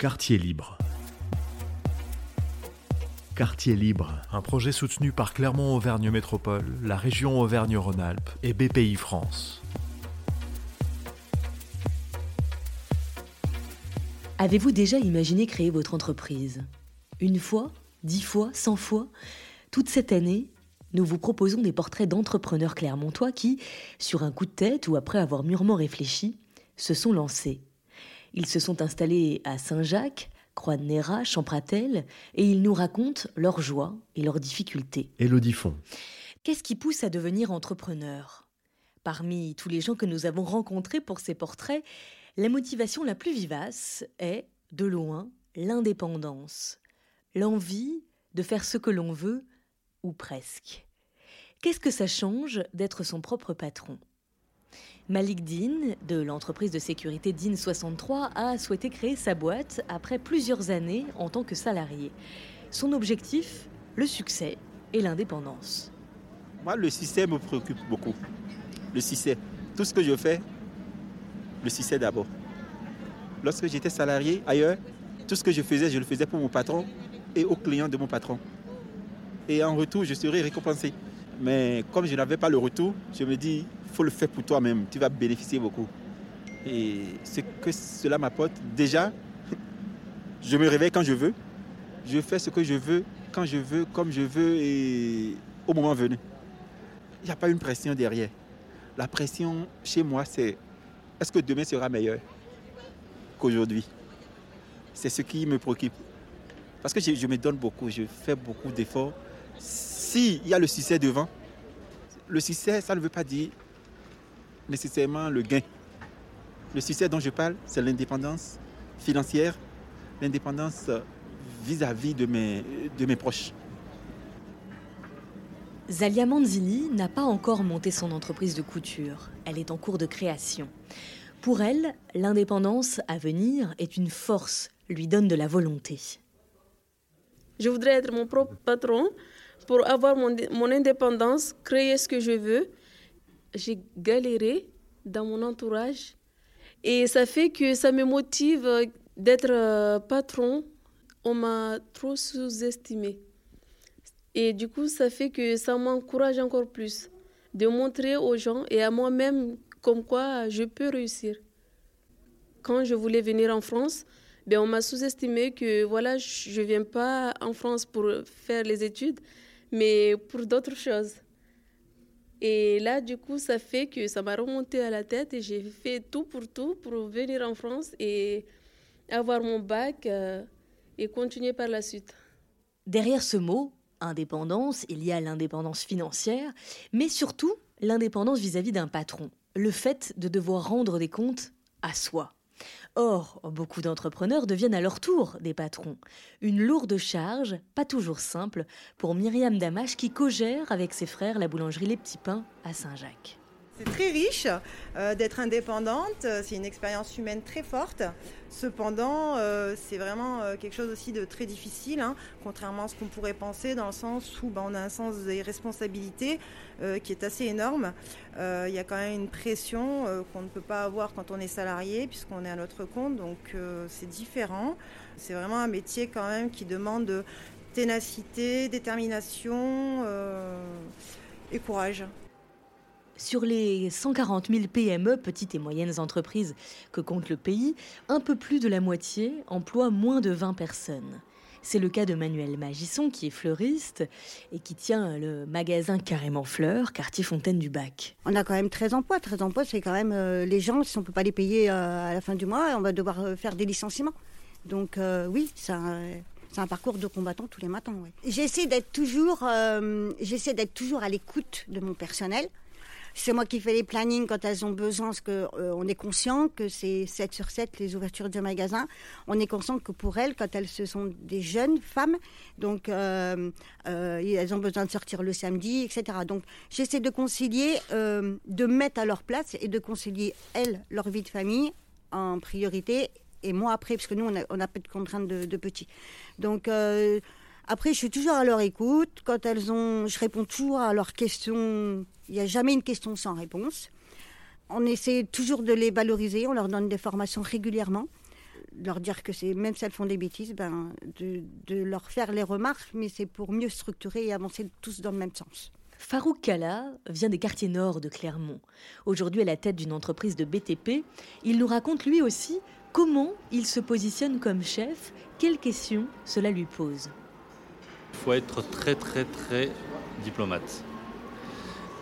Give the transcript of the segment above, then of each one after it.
Quartier libre. Quartier libre, un projet soutenu par Clermont-Auvergne Métropole, la région Auvergne-Rhône-Alpes et BPI France. Avez-vous déjà imaginé créer votre entreprise? Une fois Dix fois Cent fois? Toute cette année, nous vous proposons des portraits d'entrepreneurs clermontois qui, sur un coup de tête ou après avoir mûrement réfléchi, se sont lancés. Ils se sont installés à Saint-Jacques, Croix-de-Néra, Champratel, et ils nous racontent leurs joies et leurs difficultés. Élodie Font. Qu'est-ce qui pousse à devenir entrepreneur? Parmi tous les gens que nous avons rencontrés pour ces portraits, la motivation la plus vivace est, de loin, l'indépendance, l'envie de faire ce que l'on veut, ou presque. Qu'est-ce que ça change d'être son propre patron? Malik Din, de l'entreprise de sécurité DIN 63, a souhaité créer sa boîte après plusieurs années en tant que salarié. Son objectif Le succès et l'indépendance. Moi, le système me préoccupe beaucoup. Le système. Tout ce que je fais, le système d'abord. Lorsque j'étais salarié ailleurs, tout ce que je faisais, je le faisais pour mon patron et aux clients de mon patron. Et en retour, je serais récompensé. Mais comme je n'avais pas le retour, je me dis, il faut le faire pour toi-même, tu vas bénéficier beaucoup. Et ce que cela m'apporte, déjà, je me réveille quand je veux, je fais ce que je veux, quand je veux, comme je veux et au moment venu. Il n'y a pas une pression derrière. La pression chez moi, c'est est-ce que demain sera meilleur qu'aujourd'hui? C'est ce qui me préoccupe. Parce que je, je me donne beaucoup, je fais beaucoup d'efforts. S'il y a le succès devant, le succès, ça ne veut pas dire nécessairement le gain. Le succès dont je parle, c'est l'indépendance financière, l'indépendance vis-à-vis de mes, de mes proches. Zalia Manzini n'a pas encore monté son entreprise de couture. Elle est en cours de création. Pour elle, l'indépendance à venir est une force, lui donne de la volonté. Je voudrais être mon propre patron pour avoir mon, mon indépendance, créer ce que je veux. J'ai galéré dans mon entourage et ça fait que ça me motive d'être patron. On m'a trop sous-estimé. Et du coup, ça fait que ça m'encourage encore plus de montrer aux gens et à moi-même comme quoi je peux réussir. Quand je voulais venir en France, ben on m'a sous-estimé que voilà, je ne viens pas en France pour faire les études, mais pour d'autres choses. Et là, du coup, ça fait que ça m'a remonté à la tête et j'ai fait tout pour tout pour venir en France et avoir mon bac euh, et continuer par la suite. Derrière ce mot, indépendance, il y a l'indépendance financière, mais surtout l'indépendance vis-à-vis d'un patron, le fait de devoir rendre des comptes à soi. Or, beaucoup d'entrepreneurs deviennent à leur tour des patrons. Une lourde charge, pas toujours simple, pour Myriam Damache qui co-gère avec ses frères la boulangerie Les Petits Pains à Saint-Jacques. C'est très riche euh, d'être indépendante, c'est une expérience humaine très forte. Cependant, euh, c'est vraiment euh, quelque chose aussi de très difficile, hein, contrairement à ce qu'on pourrait penser, dans le sens où ben, on a un sens des responsabilités qui est assez énorme. Il y a quand même une pression qu'on ne peut pas avoir quand on est salarié, puisqu'on est à notre compte, donc c'est différent. C'est vraiment un métier quand même qui demande ténacité, détermination et courage. Sur les 140 000 PME, petites et moyennes entreprises, que compte le pays, un peu plus de la moitié emploie moins de 20 personnes. C'est le cas de Manuel Magisson, qui est fleuriste et qui tient le magasin Carrément Fleurs, quartier Fontaine du Bac. On a quand même 13 emplois. 13 emplois, c'est quand même euh, les gens, si on ne peut pas les payer euh, à la fin du mois, on va devoir euh, faire des licenciements. Donc oui, ça, c'est un parcours de combattant tous les matins. J'essaie d'être toujours, j'essaie d'être toujours à l'écoute de mon personnel. C'est moi qui fais les plannings quand elles ont besoin, parce qu'on euh, est conscient que c'est 7 sur 7 les ouvertures de magasins. On est conscient que pour elles, quand elles ce sont des jeunes femmes, donc euh, euh, elles ont besoin de sortir le samedi, etc. Donc j'essaie de concilier, de mettre à leur place et de concilier elles leur vie de famille en priorité et moi après, parce que nous on a, on a peu de contraintes de, de petits. Donc après, je suis toujours à leur écoute. Quand elles ont, je réponds toujours à leurs questions. Il n'y a jamais une question sans réponse. On essaie toujours de les valoriser. On leur donne des formations régulièrement. leur dire que c'est, même si elles font des bêtises, ben, de, leur faire les remarques, mais c'est pour mieux structurer et avancer tous dans le même sens. Farouk Kalla vient des quartiers nord de Clermont. Aujourd'hui à la tête d'une entreprise de BTP, il nous raconte lui aussi comment il se positionne comme chef, quelles questions cela lui pose? Il faut être très très très diplomate.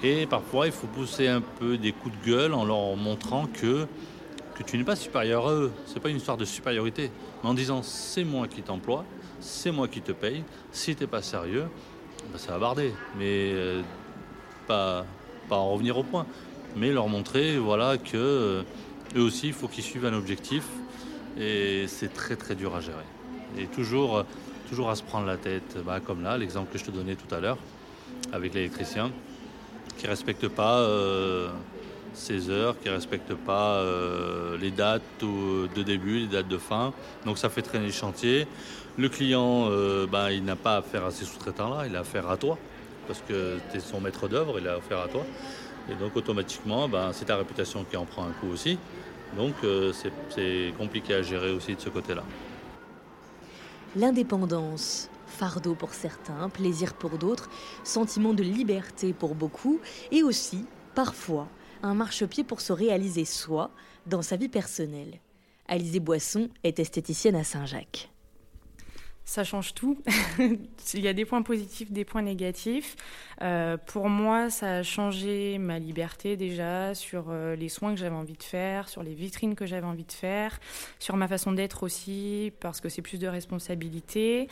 Et parfois il faut pousser un peu des coups de gueule en leur montrant que, que tu n'es pas supérieur à eux. Ce n'est pas une histoire de supériorité. Mais en disant c'est moi qui t'emploie, c'est moi qui te paye, si tu n'es pas sérieux, ben, ça va barder. Mais euh, pas, pas en revenir au point. Mais leur montrer voilà, que euh, eux aussi, il faut qu'ils suivent un objectif. Et c'est très très dur à gérer. Et toujours, toujours à se prendre la tête, bah, comme là, l'exemple que je te donnais tout à l'heure, avec l'électricien, qui ne respecte pas euh, ses heures, qui ne respecte pas euh, les dates de début, les dates de fin. Donc ça fait traîner le chantier. Le client, euh, bah, il n'a pas affaire à ces sous-traitants-là, il a affaire à toi, parce que tu es son maître d'œuvre, il a affaire à toi. Et donc automatiquement, bah, c'est ta réputation qui en prend un coup aussi. Donc c'est compliqué à gérer aussi de ce côté-là. L'indépendance, fardeau pour certains, plaisir pour d'autres, sentiment de liberté pour beaucoup, et aussi, parfois, un marchepied pour se réaliser soi dans sa vie personnelle. Alizée Boisson est esthéticienne à Saint-Jacques ça change tout. Il y a des points positifs, des points négatifs. Euh, pour moi, ça a changé ma liberté déjà sur euh, les soins que j'avais envie de faire, sur les vitrines que j'avais envie de faire, sur ma façon d'être aussi, parce que c'est plus de responsabilité.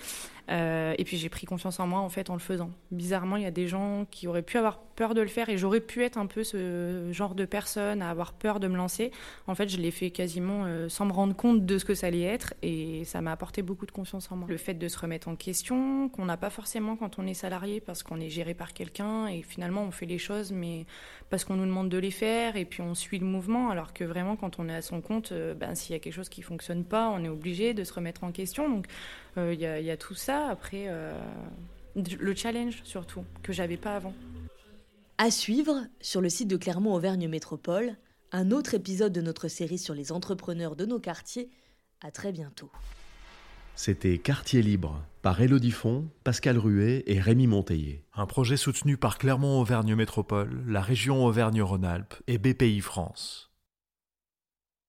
Euh, et puis j'ai pris confiance en moi en fait en le faisant. Bizarrement, il y a des gens qui auraient pu avoir peur de le faire et j'aurais pu être un peu ce genre de personne à avoir peur de me lancer. En fait, je l'ai fait quasiment sans me rendre compte de ce que ça allait être et ça m'a apporté beaucoup de confiance en moi. Fait de se remettre en question, qu'on n'a pas forcément quand on est salarié parce qu'on est géré par quelqu'un et finalement on fait les choses mais parce qu'on nous demande de les faire et puis on suit le mouvement alors que vraiment quand on est à son compte, euh, ben, s'il y a quelque chose qui fonctionne pas, on est obligé de se remettre en question. Donc il y, y, a tout ça après, euh, le challenge surtout, que j'avais pas avant. À suivre, sur le site de Clermont-Auvergne Métropole, un autre épisode de notre série sur les entrepreneurs de nos quartiers. À très bientôt. C'était Quartier Libre par Elodie Font, Pascal Ruet et Rémi Monteillé. Un projet soutenu par Clermont-Auvergne Métropole, la région Auvergne-Rhône-Alpes et BPI France.